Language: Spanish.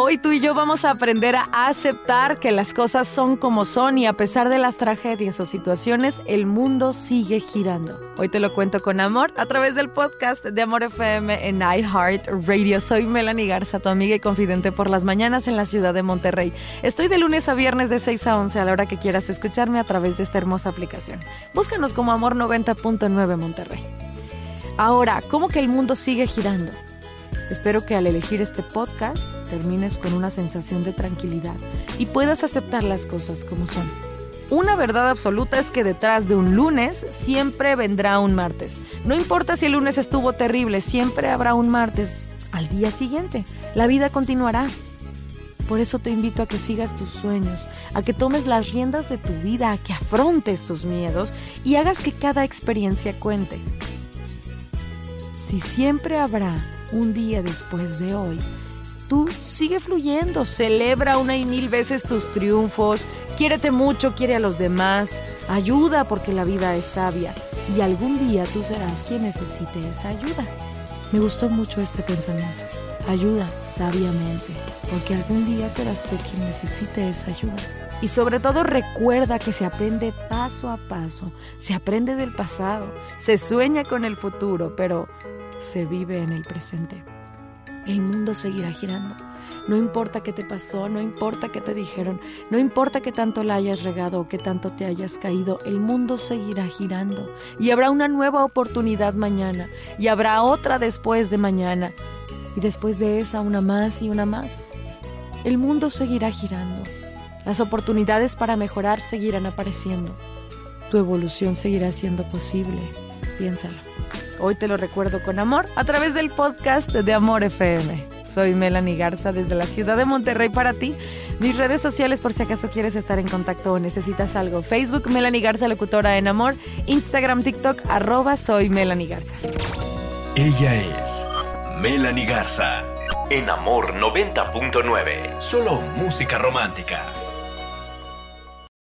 Hoy tú y yo vamos a aprender a aceptar que las cosas son como son y a pesar de las tragedias o situaciones, el mundo sigue girando. Hoy te lo cuento con amor a través del podcast de Amor FM en iHeart Radio. Soy Melanie Garza, tu amiga y confidente por las mañanas en la ciudad de Monterrey. Estoy de lunes a viernes de 6 a 11 a la hora que quieras escucharme a través de esta hermosa aplicación. Búscanos como Amor 90.9 Monterrey. Ahora, ¿cómo que el mundo sigue girando? Espero que al elegir este podcast termines con una sensación de tranquilidad y puedas aceptar las cosas como son. Una verdad absoluta es que detrás de un lunes siempre vendrá un martes. No importa si el lunes estuvo terrible, siempre habrá un martes al día siguiente. La vida continuará. Por eso te invito a que sigas tus sueños, a que tomes las riendas de tu vida, a que afrontes tus miedos y hagas que cada experiencia cuente. Si siempre habrá un día después de hoy, tú sigue fluyendo, celebra una y mil veces tus triunfos, quiérete mucho, quiere a los demás, ayuda porque la vida es sabia y algún día tú serás quien necesite esa ayuda. Me gustó mucho este pensamiento. Ayuda sabiamente, porque algún día serás tú quien necesite esa ayuda. Y sobre todo recuerda que se aprende paso a paso, se aprende del pasado, se sueña con el futuro, pero se vive en el presente. El mundo seguirá girando. No importa qué te pasó, no importa qué te dijeron, no importa qué tanto la hayas regado o qué tanto te hayas caído, el mundo seguirá girando. Y habrá una nueva oportunidad mañana, y habrá otra después de mañana, y después de esa una más y una más. El mundo seguirá girando. Las oportunidades para mejorar seguirán apareciendo. Tu evolución seguirá siendo posible. Piénsalo. Hoy te lo recuerdo con amor a través del podcast de Amor FM. Soy Melanie Garza desde la ciudad de Monterrey para ti. Mis redes sociales por si acaso quieres estar en contacto o necesitas algo. Facebook Melanie Garza Locutora en Amor. Instagram, TikTok, arroba soy Melanie Garza. Ella es Melanie Garza en Amor 90.9. Solo música romántica.